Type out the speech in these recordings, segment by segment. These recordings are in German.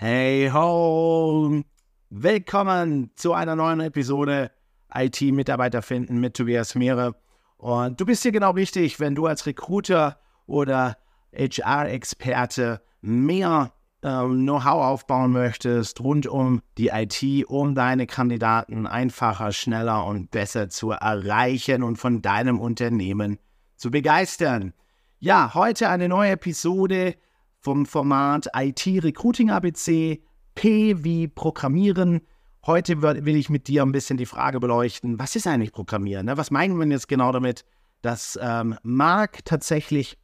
Hey ho! Willkommen zu einer neuen Episode IT-Mitarbeiter finden mit Tobias Meere. Und du bist hier genau richtig, wenn du als Recruiter oder HR-Experte mehr ähm, Know-how aufbauen möchtest rund um die IT, um deine Kandidaten einfacher, schneller und besser zu erreichen und von deinem Unternehmen zu begeistern. Ja, heute eine neue Episode vom Format IT Recruiting ABC, P wie Programmieren. Heute will ich mit dir ein bisschen die Frage beleuchten, was ist eigentlich Programmieren? Ne? Was meinen wir jetzt genau damit? Das ähm, mag tatsächlich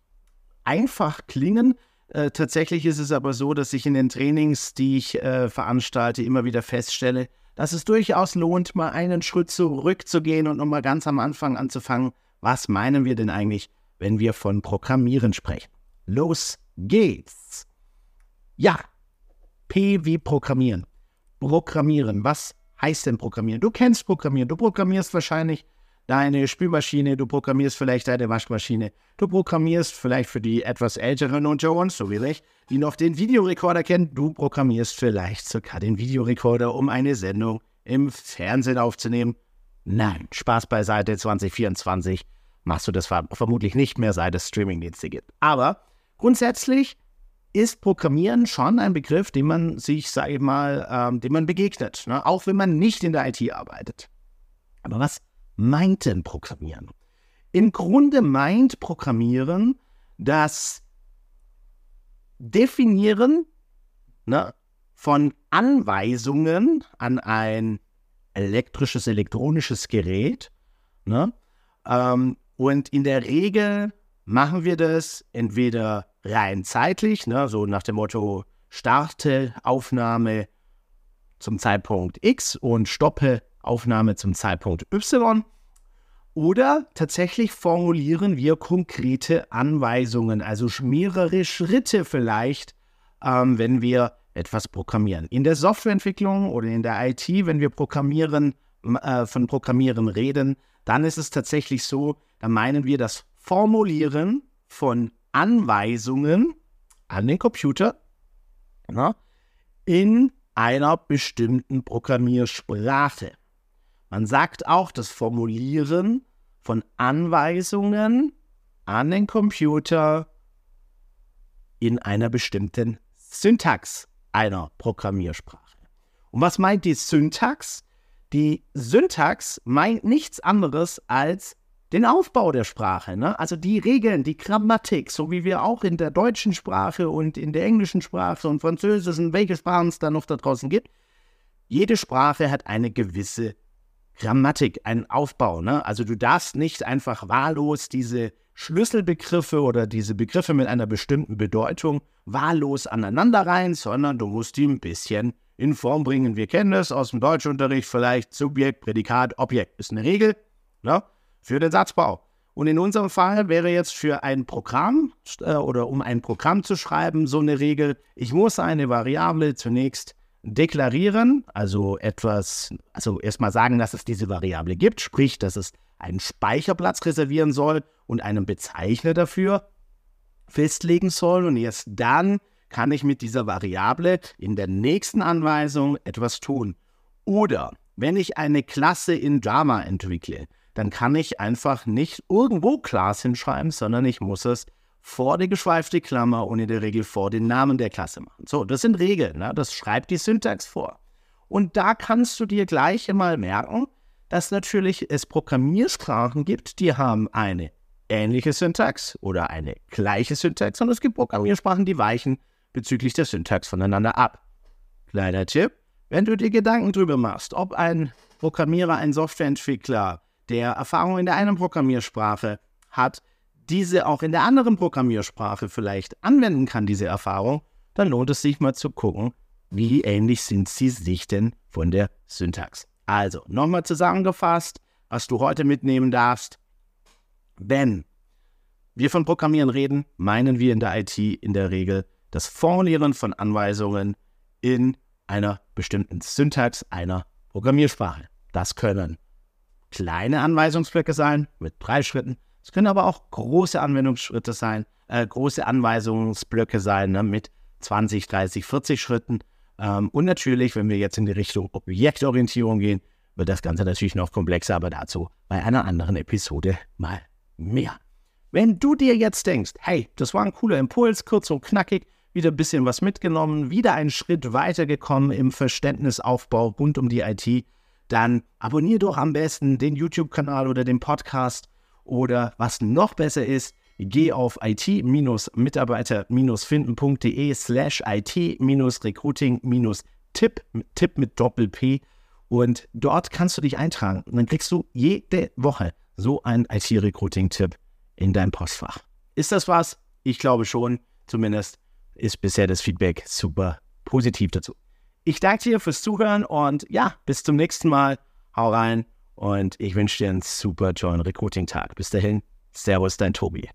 einfach klingen, äh, tatsächlich ist es aber so, dass ich in den Trainings, die ich äh, veranstalte, immer wieder feststelle, dass es durchaus lohnt, mal einen Schritt zurückzugehen und nochmal ganz am Anfang anzufangen. Was meinen wir denn eigentlich, wenn wir von Programmieren sprechen? Los geht's! Ja, P wie Programmieren. Programmieren. Was heißt denn Programmieren? Du kennst Programmieren. Du programmierst wahrscheinlich deine Spülmaschine, du programmierst vielleicht deine Waschmaschine, du programmierst vielleicht für die etwas älteren unter uns, so wie ich, die noch den Videorekorder kennen, du programmierst vielleicht sogar den Videorekorder, um eine Sendung im Fernsehen aufzunehmen. Nein, Spaß beiseite, 2024 machst du das vermutlich nicht mehr, seit es Streamingdienste gibt. Aber grundsätzlich ist Programmieren schon ein Begriff, den man sich, sage ich mal, ähm, dem man begegnet, ne? auch wenn man nicht in der IT arbeitet. Aber was meint denn Programmieren? Im Grunde meint Programmieren das Definieren ne, von Anweisungen an ein elektrisches, elektronisches Gerät. Ne? Ähm, und in der Regel machen wir das entweder rein zeitlich, ne, so nach dem Motto starte Aufnahme zum Zeitpunkt X und stoppe Aufnahme zum Zeitpunkt Y. Oder tatsächlich formulieren wir konkrete Anweisungen, also mehrere Schritte vielleicht, ähm, wenn wir etwas programmieren. In der Softwareentwicklung oder in der IT, wenn wir Programmieren, äh, von Programmieren reden, dann ist es tatsächlich so, da meinen wir das Formulieren von Anweisungen an den Computer ja, in einer bestimmten Programmiersprache. Man sagt auch das Formulieren von Anweisungen an den Computer in einer bestimmten Syntax einer Programmiersprache. Und was meint die Syntax? Die Syntax meint nichts anderes als den Aufbau der Sprache, ne? also die Regeln, die Grammatik, so wie wir auch in der deutschen Sprache und in der englischen Sprache und französischen, welche Sprachen es da noch da draußen gibt. Jede Sprache hat eine gewisse Grammatik, ein Aufbau. Ne? Also du darfst nicht einfach wahllos diese Schlüsselbegriffe oder diese Begriffe mit einer bestimmten Bedeutung wahllos aneinander rein, sondern du musst die ein bisschen in Form bringen. Wir kennen das aus dem Deutschunterricht, vielleicht Subjekt, Prädikat, Objekt ist eine Regel ne? Für den Satzbau. Und in unserem Fall wäre jetzt für ein Programm äh, oder um ein Programm zu schreiben so eine Regel, ich muss eine Variable zunächst deklarieren, also etwas, also erstmal sagen, dass es diese Variable gibt, sprich, dass es einen Speicherplatz reservieren soll und einen Bezeichner dafür festlegen soll. Und erst dann kann ich mit dieser Variable in der nächsten Anweisung etwas tun. Oder wenn ich eine Klasse in Java entwickle, dann kann ich einfach nicht irgendwo Class hinschreiben, sondern ich muss es vor die geschweifte Klammer und in der Regel vor den Namen der Klasse machen. So, das sind Regeln, ne? das schreibt die Syntax vor. Und da kannst du dir gleich einmal merken, dass natürlich es Programmiersprachen gibt, die haben eine ähnliche Syntax oder eine gleiche Syntax und es gibt Programmiersprachen, die weichen bezüglich der Syntax voneinander ab. Kleiner Tipp, wenn du dir Gedanken darüber machst, ob ein Programmierer, ein Softwareentwickler, der Erfahrung in der einen Programmiersprache hat, diese auch in der anderen Programmiersprache vielleicht anwenden kann, diese Erfahrung, dann lohnt es sich mal zu gucken, wie ähnlich sind sie sich denn von der Syntax. Also, nochmal zusammengefasst, was du heute mitnehmen darfst. Wenn wir von Programmieren reden, meinen wir in der IT in der Regel das Formulieren von Anweisungen in einer bestimmten Syntax einer Programmiersprache. Das können kleine Anweisungsblöcke sein mit drei Schritten. Es können aber auch große Anwendungsschritte sein, äh, große Anweisungsblöcke sein ne, mit 20, 30, 40 Schritten. Ähm, und natürlich, wenn wir jetzt in die Richtung Objektorientierung gehen, wird das Ganze natürlich noch komplexer, aber dazu bei einer anderen Episode mal mehr. Wenn du dir jetzt denkst, hey, das war ein cooler Impuls, kurz und knackig, wieder ein bisschen was mitgenommen, wieder einen Schritt weitergekommen im Verständnisaufbau rund um die IT, dann abonnier doch am besten den YouTube-Kanal oder den Podcast oder was noch besser ist, geh auf it-mitarbeiter-finden.de slash it-recruiting-tipp, Tipp mit Doppel-P und dort kannst du dich eintragen und dann kriegst du jede Woche so einen IT-Recruiting-Tipp in dein Postfach. Ist das was? Ich glaube schon, zumindest ist bisher das Feedback super positiv dazu. Ich danke dir fürs Zuhören und ja, bis zum nächsten Mal. Hau rein und ich wünsche dir einen super tollen Recruiting-Tag. Bis dahin, Servus, dein Tobi.